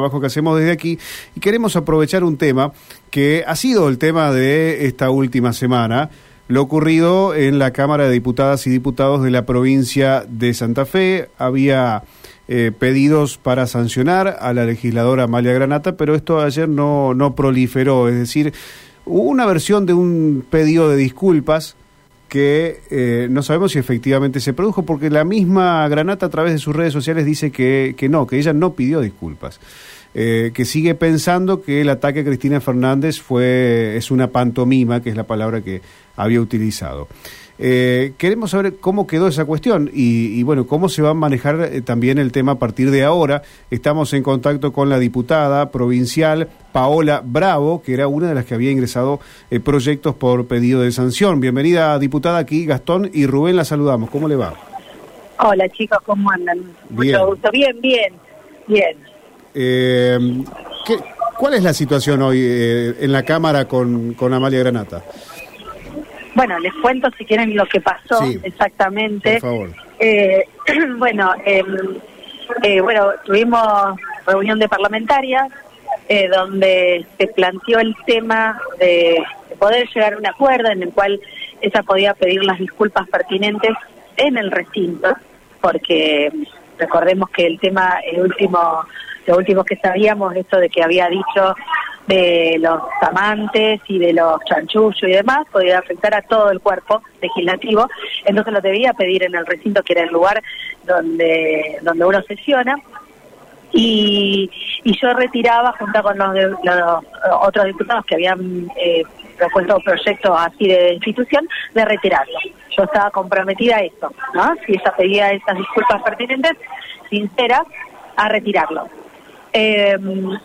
trabajo que hacemos desde aquí y queremos aprovechar un tema que ha sido el tema de esta última semana, lo ocurrido en la Cámara de Diputadas y Diputados de la provincia de Santa Fe. Había eh, pedidos para sancionar a la legisladora Amalia Granata, pero esto ayer no, no proliferó, es decir, hubo una versión de un pedido de disculpas que eh, no sabemos si efectivamente se produjo, porque la misma Granata a través de sus redes sociales dice que, que no, que ella no pidió disculpas. Eh, que sigue pensando que el ataque a Cristina Fernández fue es una pantomima, que es la palabra que había utilizado. Eh, queremos saber cómo quedó esa cuestión y, bueno, cómo se va a manejar eh, también el tema a partir de ahora. Estamos en contacto con la diputada provincial Paola Bravo, que era una de las que había ingresado eh, proyectos por pedido de sanción. Bienvenida, diputada, aquí Gastón y Rubén, la saludamos. ¿Cómo le va? Hola chicos, ¿cómo andan? Bien. Mucho gusto. Bien, bien, bien. ¿qué, ¿Cuál es la situación hoy en la Cámara con, con Amalia Granata? Bueno, les cuento si quieren lo que pasó Sí, exactamente. por favor. Eh, bueno, em, eh, bueno, tuvimos reunión de parlamentarias eh, donde se planteó el tema de, de poder llegar a un acuerdo en el cual ella podía pedir las disculpas pertinentes en el recinto, porque recordemos que el tema, el último, lo último que sabíamos, esto de que había dicho de los amantes y de los chanchullos y demás, podía afectar a todo el cuerpo legislativo, entonces lo debía pedir en el recinto, que era el lugar donde, donde uno sesiona, y, y yo retiraba, junto con los, de- los otros diputados que habían eh, propuesto proyectos así de institución, de retirarlo. Yo estaba comprometida a eso, ¿no? Si ella pedía esas disculpas pertinentes, sinceras, a retirarlo. Eh,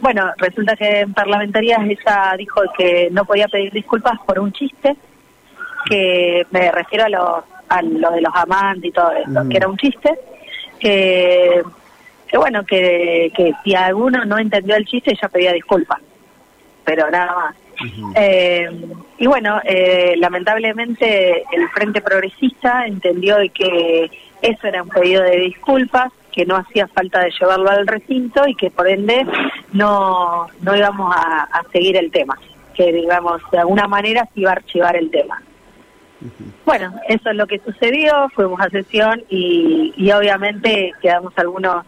bueno, resulta que en parlamentarias ella dijo que no podía pedir disculpas por un chiste, que me refiero a lo, a lo de los amantes y todo eso, que era un chiste, que, que bueno, que, que si alguno no entendió el chiste ella pedía disculpas, pero nada más. Eh, y bueno, eh, lamentablemente el Frente Progresista entendió que eso era un pedido de disculpas, que no hacía falta de llevarlo al recinto y que por ende no, no íbamos a, a seguir el tema, que digamos de alguna manera se iba a archivar el tema. Bueno, eso es lo que sucedió, fuimos a sesión y, y obviamente quedamos algunos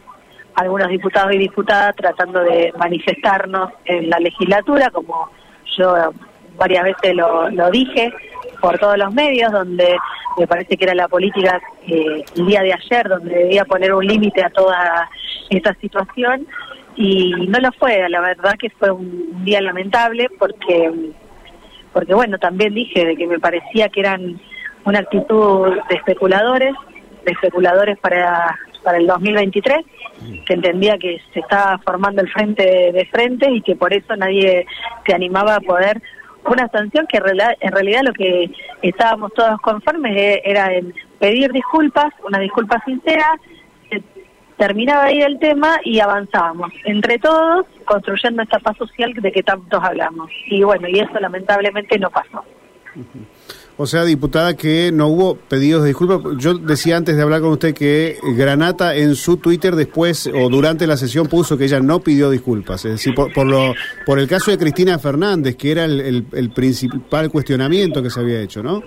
algunos diputados y diputadas tratando de manifestarnos en la legislatura, como yo varias veces lo, lo dije por todos los medios, donde me parece que era la política eh, el día de ayer, donde debía poner un límite a toda esta situación y no lo fue, la verdad que fue un, día lamentable porque porque bueno, también dije de que me parecía que eran una actitud de especuladores, de especuladores para, para el 2023, que entendía que se estaba formando el frente de frente y que por eso nadie se animaba a poder una sanción que en realidad, lo que estábamos todos conformes e- era en pedir disculpas, una disculpa sincera, terminaba ahí el tema y avanzábamos entre todos construyendo esta paz social de que tantos hablamos. Y bueno, y eso lamentablemente no pasó. O sea, diputada, que no hubo pedidos de disculpas. Yo decía antes de hablar con usted que Granata en su Twitter después o durante la sesión puso que ella no pidió disculpas. Es decir, por, por lo, por el caso de Cristina Fernández, que era el, el- el principal cuestionamiento que se había hecho, ¿no?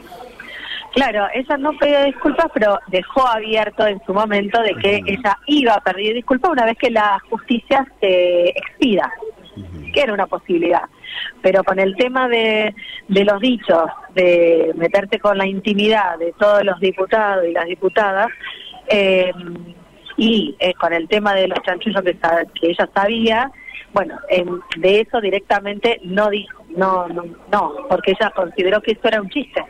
Claro, ella no pidió disculpas, pero dejó abierto en su momento de que ella iba a pedir disculpas una vez que la justicia se expida, que era una posibilidad. Pero con el tema de, de los dichos, de meterte con la intimidad de todos los diputados y las diputadas, eh, y eh, con el tema de los chanchullos que, que ella sabía, bueno, em, de eso directamente no dijo, no, no, no, porque ella consideró que eso era un chiste.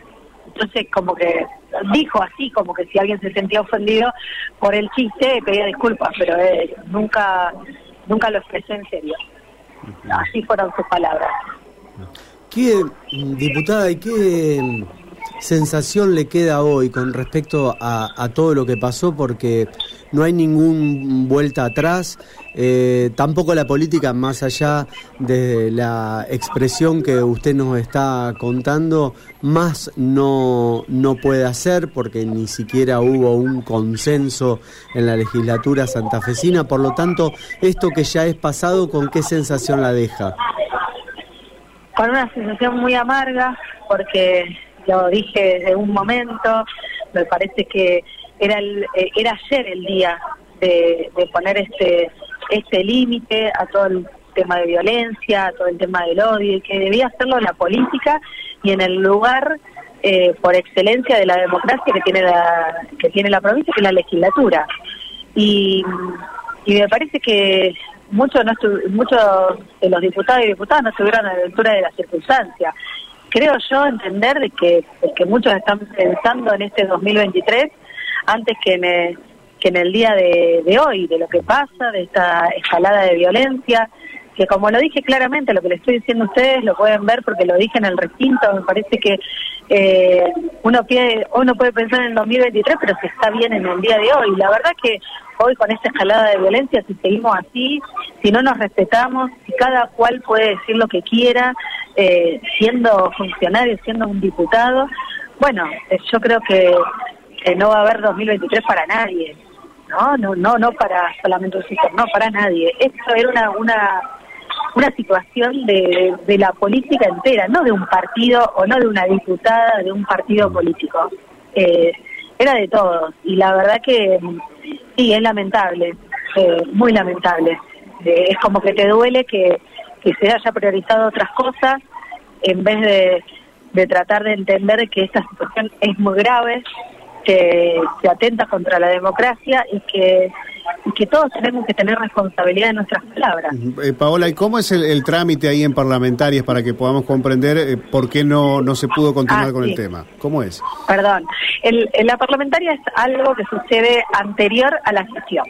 Entonces, como que dijo así, como que si alguien se sentía ofendido por el chiste, pedía disculpas, pero eh, nunca nunca lo expresó en serio. Así fueron sus palabras. ¿Qué, diputada, y qué mm, sensación le queda hoy con respecto a, todo lo que pasó? Porque no hay ningún vuelta atrás, eh, tampoco la política, más allá de la expresión que usted nos está contando, más no, no puede hacer porque ni siquiera hubo un consenso en la legislatura santafesina, por lo tanto, esto que ya es pasado, ¿con qué sensación la deja? Con una sensación muy amarga, porque lo dije desde un momento, me parece que era el, eh, era ayer el día de, poner este este límite a todo el tema de violencia, a todo el tema del odio, y que debía hacerlo la política y en el lugar eh, por excelencia de la democracia que tiene la que tiene la provincia, que es la legislatura. Y, y me parece que muchos no muchos de los diputados y diputadas no estuvieron a la altura de las circunstancias. Creo yo entender de que, que muchos están pensando en este 2023 antes que en que en el día de, de hoy, de lo que pasa, de esta escalada de violencia, que como lo dije claramente, lo que le estoy diciendo a ustedes lo pueden ver porque lo dije en el recinto, me parece que eh, uno, pide, uno puede pensar en el 2023, pero se está bien en el día de hoy. La verdad que hoy con esta escalada de violencia, si seguimos así, si no nos respetamos, si cada cual puede decir lo que quiera, eh, siendo funcionario, siendo un diputado, bueno, eh, yo creo que, no va a haber 2023 para nadie. No, no, no, no para solamente un no para nadie. Esto era una, una una situación de, de la política entera, no de un partido o no de una diputada de un partido político. Eh, era de todos y la verdad que sí, es lamentable, eh, muy lamentable. Eh, es como que te duele que, que se haya priorizado otras cosas en vez de, de tratar de entender que esta situación es muy grave, que se atenta contra la democracia y que que todos tenemos que tener responsabilidad de nuestras palabras. Eh, Paola, ¿y cómo es el, trámite ahí en parlamentarias para que podamos comprender eh, por qué no, no se pudo continuar ah, con el tema? ¿Cómo es? Perdón, el, la parlamentaria es algo que sucede anterior a la sesión.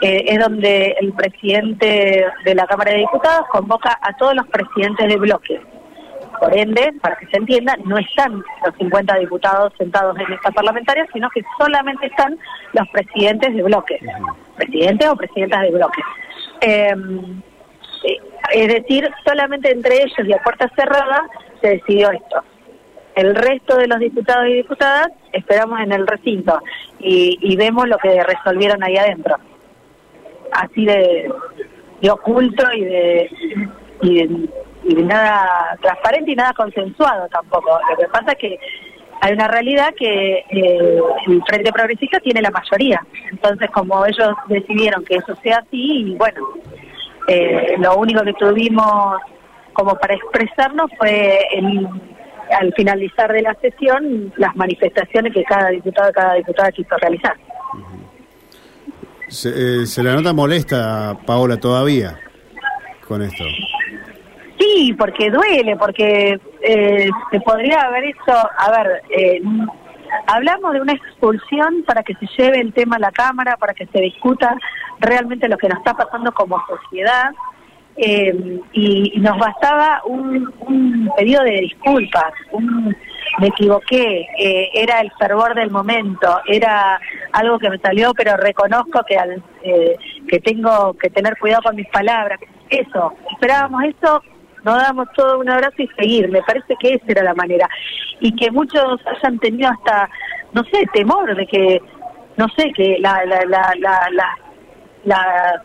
Eh, es donde el presidente de la Cámara de Diputados convoca a todos los presidentes de bloques por ende, para que se entienda, no están los 50 diputados sentados en esta parlamentaria, sino que solamente están los presidentes de bloques, presidentes o presidentas de bloques. Em, eh, es decir, solamente entre ellos y a puerta cerrada se decidió esto. El resto de los diputados y diputadas esperamos en el recinto y, vemos lo que resolvieron ahí adentro. Así de, oculto y de, y de y nada transparente y nada consensuado tampoco. Lo que pasa es que hay una realidad que eh, el Frente Progresista tiene la mayoría. Entonces, como ellos decidieron que eso sea así, y bueno, eh, lo único que tuvimos como para expresarnos fue al finalizar de la sesión las manifestaciones que cada diputado cada diputada quiso realizar. Se, eh, se la nota molesta, Paola, todavía con esto. Sí, porque duele, porque eh, se podría haber hecho, a ver, eh, hablamos de una expulsión para que se lleve el tema a la Cámara, para que se discuta realmente lo que nos está pasando como sociedad. Eh, y, nos bastaba un, pedido de disculpas, un, me equivoqué, era el fervor del momento, era algo que me salió, pero reconozco que, al, que tengo que tener cuidado con mis palabras. Eso, esperábamos eso nos damos todo un abrazo y seguir. Me parece que esa era la manera. Y que muchos hayan tenido hasta, no sé, temor de que, no sé, que la, la, la, la, la,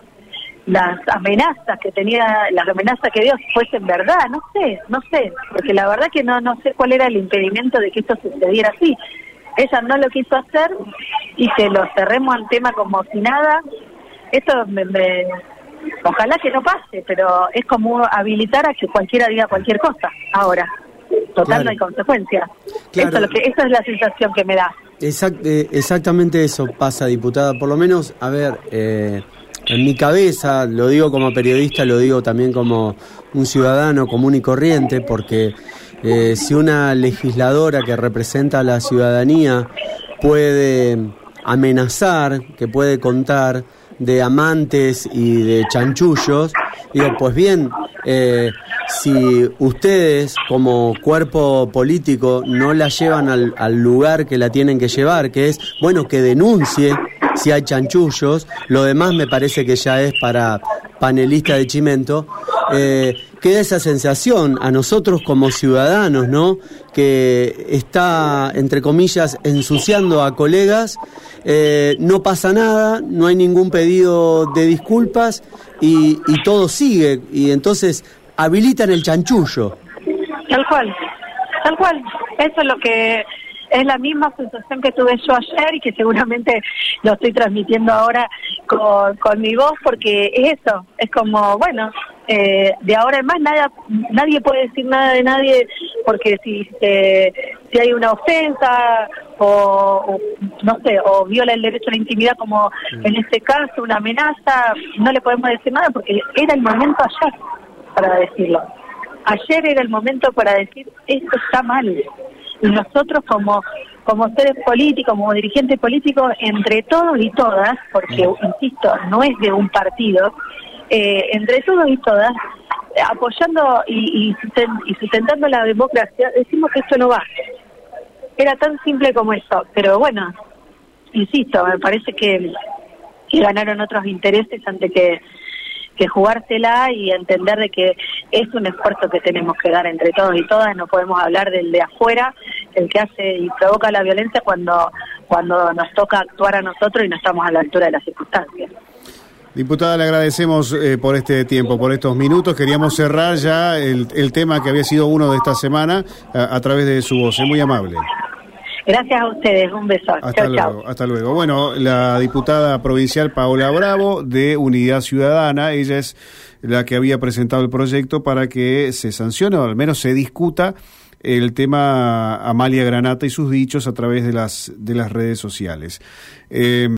las amenazas que tenía, las amenazas que dio fuesen verdad, no sé, no sé, porque la verdad que no, no sé cuál era el impedimento de que esto sucediera así. Ella no lo quiso hacer y que lo cerremos al tema como si nada. Eso me, me Ojalá que no pase, pero es como habilitar a que cualquiera diga cualquier cosa ahora. Total, no hay consecuencias. Eso es lo que, esa es la sensación que me da. Eh, exactamente eso pasa, diputada. Por lo menos, a ver, eh, en mi cabeza, lo digo como periodista, lo digo también como un ciudadano común y corriente, porque eh, si una legisladora que representa a la ciudadanía puede amenazar, que puede contar de amantes y de chanchullos, digo, pues bien, eh, si ustedes como cuerpo político no la llevan al, al, lugar que la tienen que llevar, que es, bueno, que denuncie, si hay chanchullos, lo demás me parece que ya es para panelista de Chimento, eh, queda esa sensación a nosotros como ciudadanos, ¿no? Que está, entre comillas, ensuciando a colegas, eh, no pasa nada, no hay ningún pedido de disculpas y, y todo sigue, y entonces habilitan el chanchullo. Tal cual, tal cual. Eso es lo que es la misma sensación que tuve yo ayer y que seguramente lo estoy transmitiendo ahora con, con mi voz porque es eso, es como, bueno, eh, de ahora en más nada, nadie puede decir nada de nadie porque si, eh, si hay una ofensa o, no sé, o viola el derecho a la intimidad como en este caso, una amenaza, no le podemos decir nada porque era el momento ayer para decirlo. Ayer era el momento para decir esto está mal. Y nosotros como como seres políticos, como dirigentes políticos, entre todos y todas, porque, insisto, no es de un partido, eh, entre todos y todas, apoyando y, y, sustentando la democracia, decimos que esto no va. Era tan simple como eso, pero bueno, insisto, me parece que, que ganaron otros intereses antes que que jugársela y entender de que es un esfuerzo que tenemos que dar entre todos y todas, no podemos hablar del de afuera, el que hace y provoca la violencia cuando, cuando nos toca actuar a nosotros y no estamos a la altura de las circunstancias. Diputada, le agradecemos eh, por este tiempo, por estos minutos. Queríamos cerrar ya el, el tema que había sido uno de esta semana a, a través de su voz. Es muy amable. Gracias a ustedes, un beso. Hasta luego, hasta luego. Bueno, la diputada provincial Paola Bravo de Unidad Ciudadana, ella es la que había presentado el proyecto para que se sancione o al menos se discuta el tema Amalia Granata y sus dichos a través de las de las redes sociales. Eh,